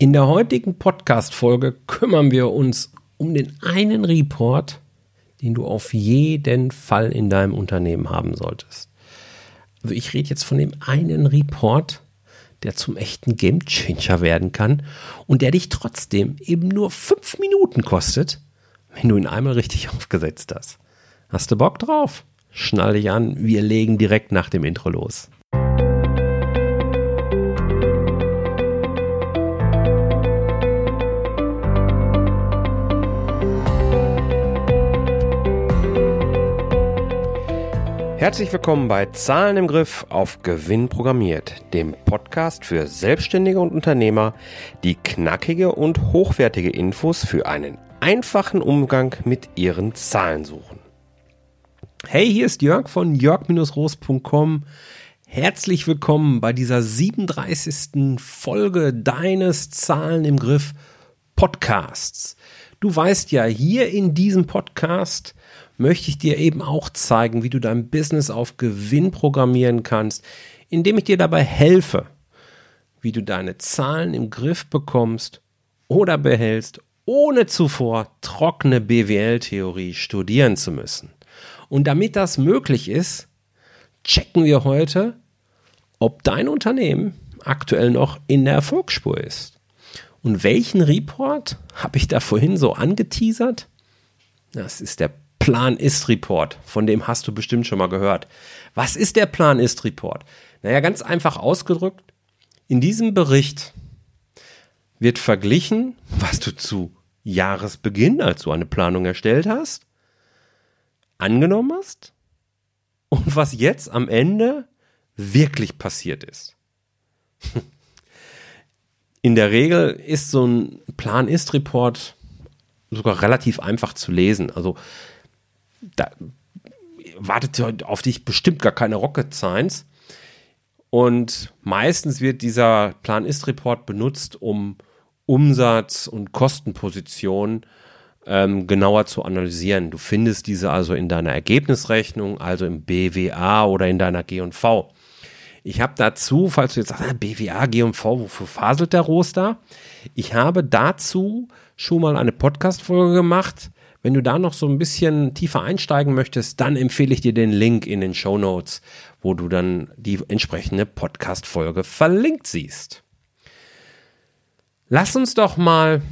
In der heutigen Podcast-Folge kümmern wir uns um den einen Report, den du auf jeden Fall in deinem Unternehmen haben solltest. Also ich rede jetzt von dem einen Report, der zum echten Gamechanger werden kann und der dich trotzdem eben nur fünf Minuten kostet, wenn du ihn einmal richtig aufgesetzt hast. Hast du Bock drauf? Schnall dich an, wir legen direkt nach dem Intro los. Herzlich willkommen bei Zahlen im Griff auf Gewinn programmiert, dem Podcast für Selbstständige und Unternehmer, die knackige und hochwertige Infos für einen einfachen Umgang mit ihren Zahlen suchen. Hey, hier ist Jörg von jörg-roos.com. Herzlich willkommen bei dieser 37. Folge deines Zahlen im Griff Podcasts. Du weißt ja, hier in diesem Podcast möchte ich dir eben auch zeigen, wie du dein Business auf Gewinn programmieren kannst, indem ich dir dabei helfe, wie du deine Zahlen im Griff bekommst oder behältst, ohne zuvor trockene BWL-Theorie studieren zu müssen. Und damit das möglich ist, checken wir heute, ob dein Unternehmen aktuell noch in der Erfolgsspur ist. Und welchen Report habe ich da vorhin so angeteasert? Das ist der Plan-Ist-Report. Von dem hast du bestimmt schon mal gehört. Was ist der Plan-Ist-Report? Naja, ganz einfach ausgedrückt, in diesem Bericht wird verglichen, was du zu Jahresbeginn, als du eine Planung erstellt hast, angenommen hast und was jetzt am Ende wirklich passiert ist. In der Regel ist so ein Plan-Ist-Report sogar relativ einfach zu lesen. Also da wartet auf dich bestimmt gar keine Rocket Science. Und meistens wird dieser Plan-Ist-Report benutzt, um Umsatz- und Kostenpositionen ähm, genauer zu analysieren. Du findest diese also in deiner Ergebnisrechnung, also im BWA oder in deiner G&V. Ich habe dazu, falls du jetzt sagst, ah, BWA, G&V, wofür faselt der Roster? Ich habe dazu schon mal eine Podcast-Folge gemacht, wenn du da noch so ein bisschen tiefer einsteigen möchtest, dann empfehle ich dir den Link in den Show Notes, wo du dann die entsprechende Podcast-Folge verlinkt siehst. Lass uns doch mal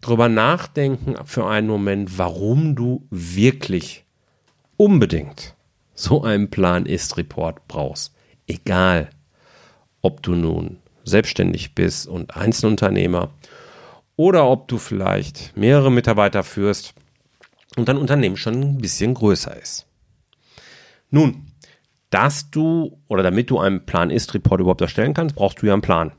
drüber nachdenken für einen Moment, warum du wirklich unbedingt so einen Plan-Ist-Report brauchst. Egal, ob du nun selbstständig bist und Einzelunternehmer oder ob du vielleicht mehrere Mitarbeiter führst und dein Unternehmen schon ein bisschen größer ist. Nun, dass du oder damit du einen Plan-Ist-Report überhaupt erstellen kannst, brauchst du ja einen Plan.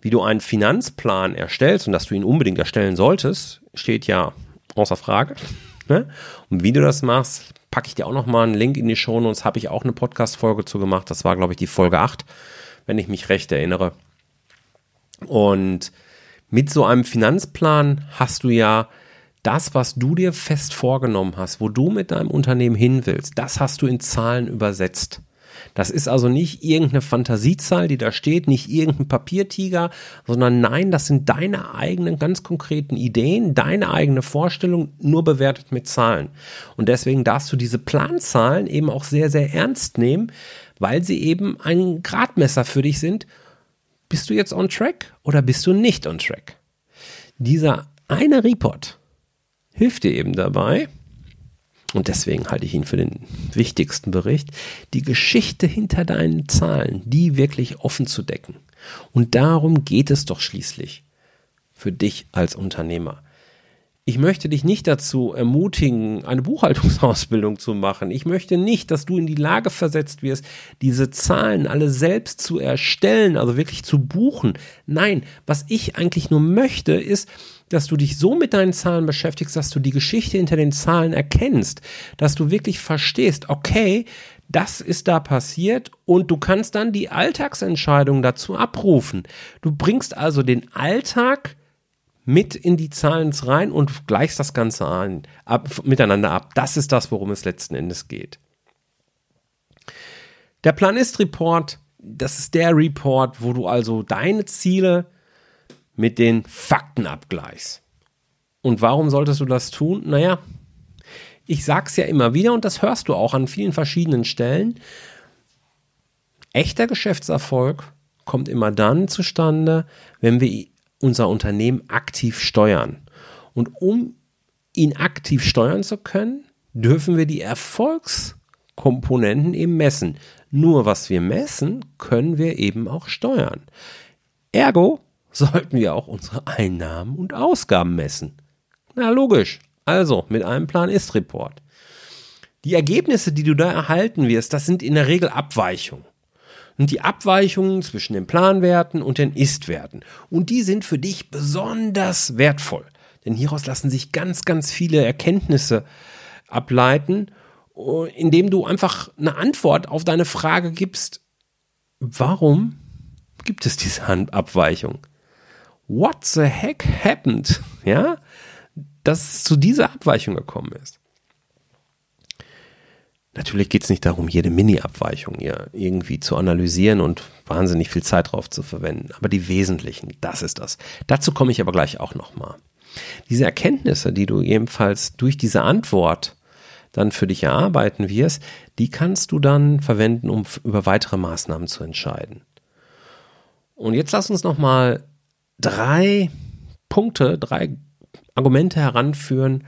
Wie du einen Finanzplan erstellst und dass du ihn unbedingt erstellen solltest, steht ja außer Frage. Ne? Und wie du das machst, packe ich dir auch nochmal einen Link in die Show Notes, habe ich auch eine Podcast-Folge zu gemacht. Das war, glaube ich, die Folge 8, wenn ich mich recht erinnere. Und mit so einem Finanzplan hast du ja das, was du dir fest vorgenommen hast, wo du mit deinem Unternehmen hin willst, das hast du in Zahlen übersetzt. Das ist also nicht irgendeine Fantasiezahl, die da steht, nicht irgendein Papiertiger, sondern nein, das sind deine eigenen ganz konkreten Ideen, deine eigene Vorstellung, nur bewertet mit Zahlen. Und deswegen darfst du diese Planzahlen eben auch sehr, sehr ernst nehmen, weil sie eben ein Gradmesser für dich sind. Bist du jetzt on track oder bist du nicht on track? Dieser eine Report, hilft dir eben dabei, und deswegen halte ich ihn für den wichtigsten Bericht, die Geschichte hinter deinen Zahlen, die wirklich offen zu decken. Und darum geht es doch schließlich für dich als Unternehmer. Ich möchte dich nicht dazu ermutigen, eine Buchhaltungsausbildung zu machen. Ich möchte nicht, dass du in die Lage versetzt wirst, diese Zahlen alle selbst zu erstellen, also wirklich zu buchen. Nein, was ich eigentlich nur möchte, ist, dass du dich so mit deinen Zahlen beschäftigst, dass du die Geschichte hinter den Zahlen erkennst, dass du wirklich verstehst, okay, das ist da passiert und du kannst dann die Alltagsentscheidungen dazu abrufen. Du bringst also den Alltag mit in die Zahlen rein und gleichst das Ganze an, ab, miteinander ab. Das ist das, worum es letzten Endes geht. Der Planist-Report, das ist der Report, wo du also deine Ziele mit den Fakten abgleichst. Und warum solltest du das tun? Naja, ich sag's ja immer wieder und das hörst du auch an vielen verschiedenen Stellen. Echter Geschäftserfolg kommt immer dann zustande, wenn wir unser Unternehmen aktiv steuern. Und um ihn aktiv steuern zu können, dürfen wir die Erfolgskomponenten eben messen. Nur was wir messen, können wir eben auch steuern. Ergo sollten wir auch unsere Einnahmen und Ausgaben messen. Na logisch. Also mit einem Plan-Ist-Report. Die Ergebnisse, die du da erhalten wirst, das sind in der Regel Abweichungen. Und die Abweichungen zwischen den Planwerten und den Ist-Werten. Und die sind für dich besonders wertvoll. Denn hieraus lassen sich ganz, ganz viele Erkenntnisse ableiten, indem du einfach eine Antwort auf deine Frage gibst, warum gibt es diese Abweichung? What the heck happened? Ja, dass es zu dieser Abweichung gekommen ist. Natürlich geht es nicht darum, jede Mini-Abweichung hier irgendwie zu analysieren und wahnsinnig viel Zeit drauf zu verwenden. Aber die wesentlichen, das ist das. Dazu komme ich aber gleich auch nochmal. Diese Erkenntnisse, die du ebenfalls durch diese Antwort dann für dich erarbeiten wirst, die kannst du dann verwenden, um über weitere Maßnahmen zu entscheiden. Und jetzt lass uns nochmal drei Punkte, drei Argumente heranführen,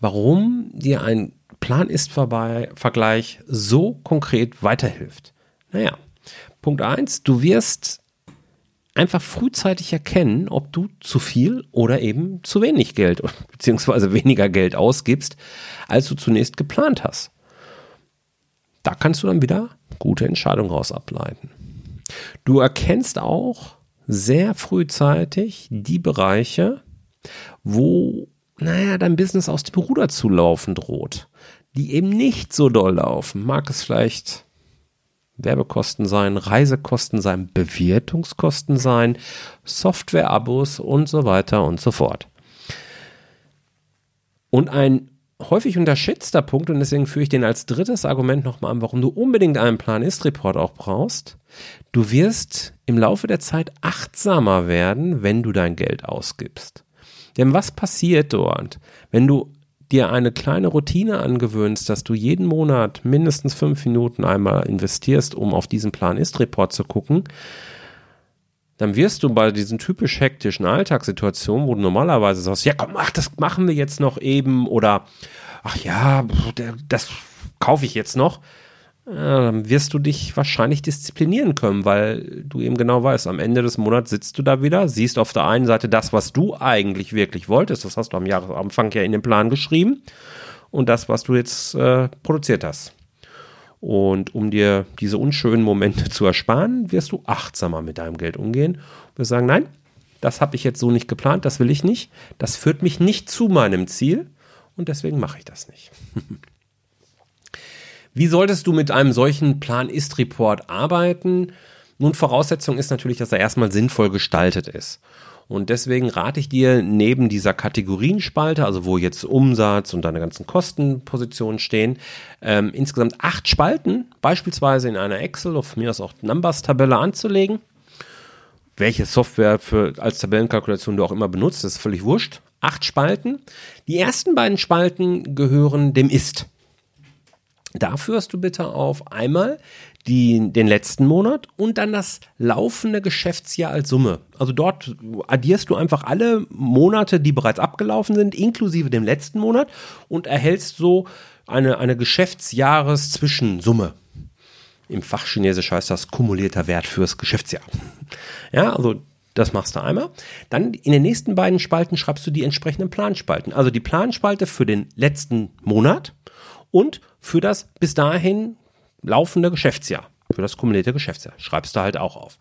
warum dir ein Plan-Ist-Vergleich so konkret weiterhilft. Naja, Punkt 1, du wirst einfach frühzeitig erkennen, ob du zu viel oder eben zu wenig Geld beziehungsweise weniger Geld ausgibst, als du zunächst geplant hast. Da kannst du dann wieder gute Entscheidungen raus ableiten. Du erkennst auch sehr frühzeitig die Bereiche, wo, naja, dein Business aus dem Ruder zu laufen droht, die eben nicht so doll laufen. Mag es vielleicht Werbekosten sein, Reisekosten sein, Bewertungskosten sein, Softwareabos und so weiter und so fort. Und ein häufig unterschätzter Punkt, und deswegen führe ich den als drittes Argument nochmal an, warum du unbedingt einen Plan-Ist-Report auch brauchst. Du wirst im Laufe der Zeit achtsamer werden, wenn du dein Geld ausgibst. Denn was passiert dort, wenn du dir eine kleine Routine angewöhnst, dass du jeden Monat mindestens fünf Minuten einmal investierst, um auf diesen Plan-Ist-Report zu gucken, dann wirst du bei diesen typisch hektischen Alltagssituationen, wo du normalerweise sagst, ja komm, ach, das machen wir jetzt noch eben oder ach ja, das kaufe ich jetzt noch, dann wirst du dich wahrscheinlich disziplinieren können, weil du eben genau weißt, am Ende des Monats sitzt du da wieder, siehst auf der einen Seite das, was du eigentlich wirklich wolltest, das hast du am Jahresanfang ja in den Plan geschrieben, und das, was du jetzt äh, produziert hast. Und um dir diese unschönen Momente zu ersparen, wirst du achtsamer mit deinem Geld umgehen und wirst sagen, nein, das habe ich jetzt so nicht geplant, das will ich nicht, das führt mich nicht zu meinem Ziel und deswegen mache ich das nicht. Wie solltest du mit einem solchen Plan-Ist-Report arbeiten? Nun, Voraussetzung ist natürlich, dass er erstmal sinnvoll gestaltet ist. Und deswegen rate ich dir, neben dieser Kategorienspalte, also wo jetzt Umsatz und deine ganzen Kostenpositionen stehen, ähm, insgesamt acht Spalten, beispielsweise in einer Excel, auf mir aus auch Numbers-Tabelle anzulegen. Welche Software für, als Tabellenkalkulation du auch immer benutzt, ist völlig wurscht. Acht Spalten. Die ersten beiden Spalten gehören dem Ist. Da führst du bitte auf einmal die, den letzten Monat und dann das laufende Geschäftsjahr als Summe. Also dort addierst du einfach alle Monate, die bereits abgelaufen sind, inklusive dem letzten Monat und erhältst so eine, eine Geschäftsjahreszwischensumme. Im Fachchinesisch heißt das kumulierter Wert fürs Geschäftsjahr. Ja, also das machst du einmal. Dann in den nächsten beiden Spalten schreibst du die entsprechenden Planspalten. Also die Planspalte für den letzten Monat und für das bis dahin laufende Geschäftsjahr, für das kumulierte Geschäftsjahr. Schreibst du halt auch auf.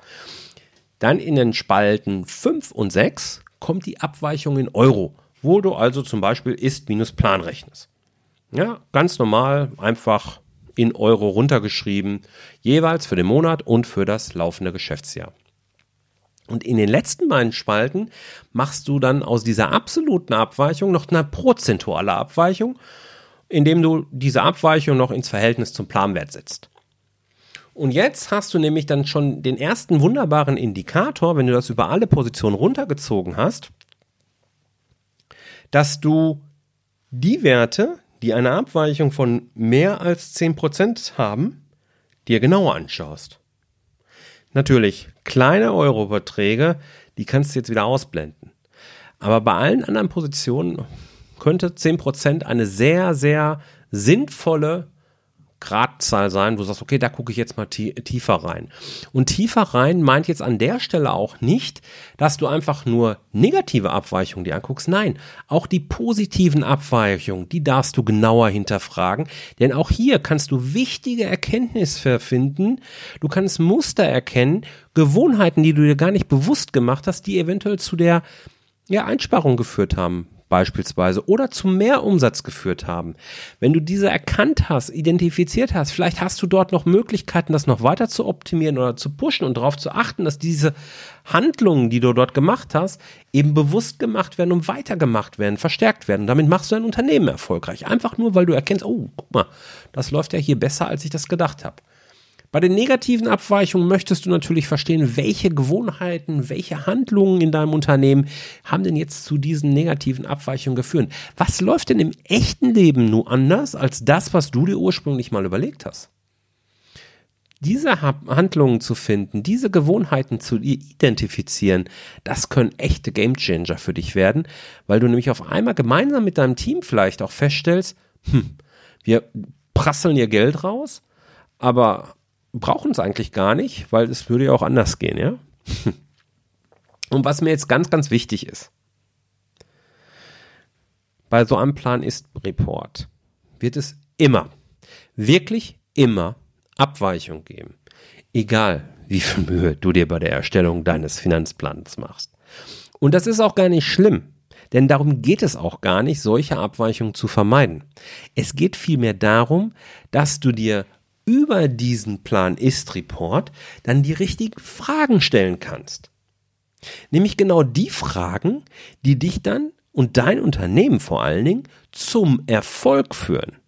Dann in den Spalten 5 und 6 kommt die Abweichung in Euro, wo du also zum Beispiel Ist minus Plan rechnest. Ja, ganz normal, einfach in Euro runtergeschrieben, jeweils für den Monat und für das laufende Geschäftsjahr. Und in den letzten beiden Spalten machst du dann aus dieser absoluten Abweichung noch eine prozentuale Abweichung indem du diese Abweichung noch ins Verhältnis zum Planwert setzt. Und jetzt hast du nämlich dann schon den ersten wunderbaren Indikator, wenn du das über alle Positionen runtergezogen hast, dass du die Werte, die eine Abweichung von mehr als 10% haben, dir genauer anschaust. Natürlich, kleine Eurobeträge, die kannst du jetzt wieder ausblenden. Aber bei allen anderen Positionen könnte 10% eine sehr, sehr sinnvolle Gradzahl sein, wo du sagst, okay, da gucke ich jetzt mal tiefer rein. Und tiefer rein meint jetzt an der Stelle auch nicht, dass du einfach nur negative Abweichungen dir anguckst. Nein, auch die positiven Abweichungen, die darfst du genauer hinterfragen. Denn auch hier kannst du wichtige Erkenntnisse finden. Du kannst Muster erkennen, Gewohnheiten, die du dir gar nicht bewusst gemacht hast, die eventuell zu der ja, Einsparung geführt haben beispielsweise oder zu mehr Umsatz geführt haben. Wenn du diese erkannt hast, identifiziert hast, vielleicht hast du dort noch Möglichkeiten, das noch weiter zu optimieren oder zu pushen und darauf zu achten, dass diese Handlungen, die du dort gemacht hast, eben bewusst gemacht werden und weitergemacht werden, verstärkt werden. Und damit machst du dein Unternehmen erfolgreich. Einfach nur, weil du erkennst, oh, guck mal, das läuft ja hier besser, als ich das gedacht habe. Bei den negativen Abweichungen möchtest du natürlich verstehen, welche Gewohnheiten, welche Handlungen in deinem Unternehmen haben denn jetzt zu diesen negativen Abweichungen geführt. Was läuft denn im echten Leben nur anders als das, was du dir ursprünglich mal überlegt hast? Diese Handlungen zu finden, diese Gewohnheiten zu identifizieren, das können echte Gamechanger für dich werden, weil du nämlich auf einmal gemeinsam mit deinem Team vielleicht auch feststellst, hm, wir prasseln ihr Geld raus, aber brauchen es eigentlich gar nicht, weil es würde ja auch anders gehen, ja? Und was mir jetzt ganz, ganz wichtig ist, bei so einem Plan ist Report wird es immer, wirklich immer Abweichung geben. Egal, wie viel Mühe du dir bei der Erstellung deines Finanzplans machst. Und das ist auch gar nicht schlimm. Denn darum geht es auch gar nicht, solche Abweichungen zu vermeiden. Es geht vielmehr darum, dass du dir über diesen Plan-Ist-Report dann die richtigen Fragen stellen kannst. Nämlich genau die Fragen, die dich dann und dein Unternehmen vor allen Dingen zum Erfolg führen.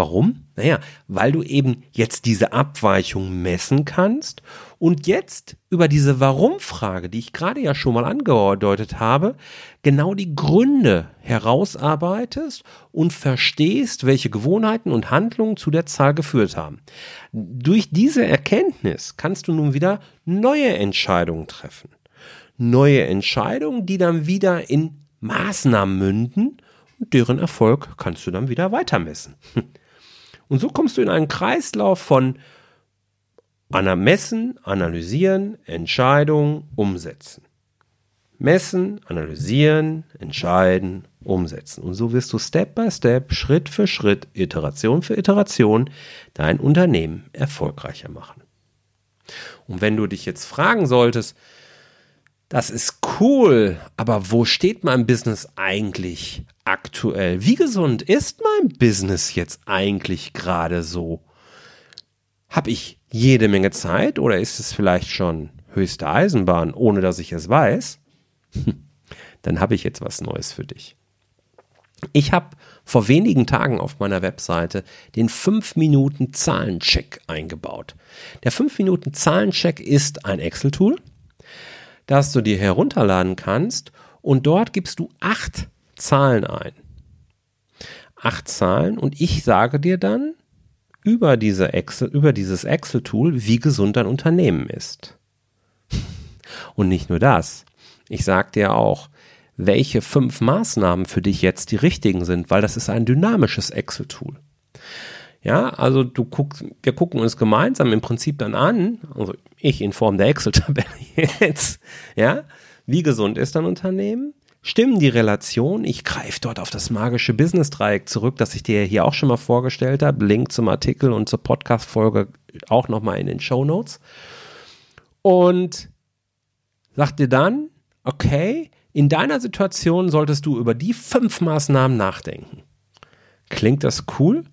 Warum? Naja, weil du eben jetzt diese Abweichung messen kannst und jetzt über diese Warum-Frage, die ich gerade ja schon mal angedeutet habe, genau die Gründe herausarbeitest und verstehst, welche Gewohnheiten und Handlungen zu der Zahl geführt haben. Durch diese Erkenntnis kannst du nun wieder neue Entscheidungen treffen. Neue Entscheidungen, die dann wieder in Maßnahmen münden und deren Erfolg kannst du dann wieder weitermessen. Und so kommst du in einen Kreislauf von Messen, analysieren, Entscheidung, umsetzen. Messen, analysieren, entscheiden, umsetzen. Und so wirst du Step by Step, Schritt für Schritt, Iteration für Iteration dein Unternehmen erfolgreicher machen. Und wenn du dich jetzt fragen solltest, das ist cool, aber wo steht mein Business eigentlich aktuell? Wie gesund ist mein Business jetzt eigentlich gerade so? Habe ich jede Menge Zeit oder ist es vielleicht schon höchste Eisenbahn, ohne dass ich es weiß? Dann habe ich jetzt was Neues für dich. Ich habe vor wenigen Tagen auf meiner Webseite den 5 Minuten Zahlencheck eingebaut. Der 5 Minuten Zahlencheck ist ein Excel-Tool, das du dir herunterladen kannst und dort gibst du acht Zahlen ein. Acht Zahlen und ich sage dir dann über diese Excel, über dieses Excel-Tool, wie gesund dein Unternehmen ist. Und nicht nur das. Ich sage dir auch, welche fünf Maßnahmen für dich jetzt die richtigen sind, weil das ist ein dynamisches Excel-Tool. Ja, also du guckst, wir gucken uns gemeinsam im Prinzip dann an, also ich in Form der Excel-Tabelle jetzt, ja, wie gesund ist dein Unternehmen? Stimmen die Relation? Ich greife dort auf das magische Business-Dreieck zurück, das ich dir hier auch schon mal vorgestellt habe. Link zum Artikel und zur Podcast-Folge auch nochmal in den Show Notes. Und sag dir dann, okay, in deiner Situation solltest du über die fünf Maßnahmen nachdenken. Klingt das cool?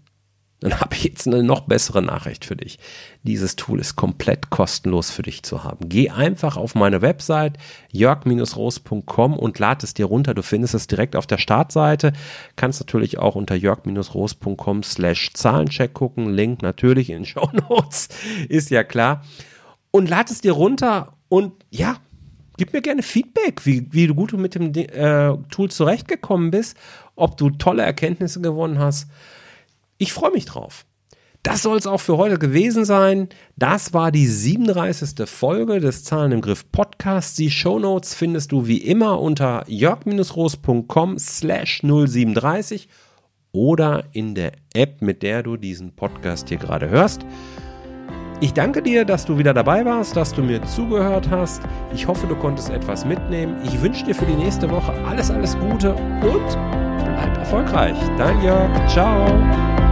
Dann habe ich jetzt eine noch bessere Nachricht für dich. Dieses Tool ist komplett kostenlos für dich zu haben. Geh einfach auf meine Website jörg-roos.com und lad es dir runter. Du findest es direkt auf der Startseite. Kannst natürlich auch unter jörg-roos.com slash Zahlencheck gucken. Link natürlich in Show Notes, ist ja klar. Und lad es dir runter und ja, gib mir gerne Feedback, wie, wie gut mit dem äh, Tool zurechtgekommen bist, ob du tolle Erkenntnisse gewonnen hast ich freue mich drauf. Das soll es auch für heute gewesen sein. Das war die 37. Folge des Zahlen im Griff Podcasts. Die Shownotes findest du wie immer unter jörg-roos.com slash 037 oder in der App, mit der du diesen Podcast hier gerade hörst. Ich danke dir, dass du wieder dabei warst, dass du mir zugehört hast. Ich hoffe, du konntest etwas mitnehmen. Ich wünsche dir für die nächste Woche alles, alles Gute und bleib erfolgreich. Dein Jörg. Ciao.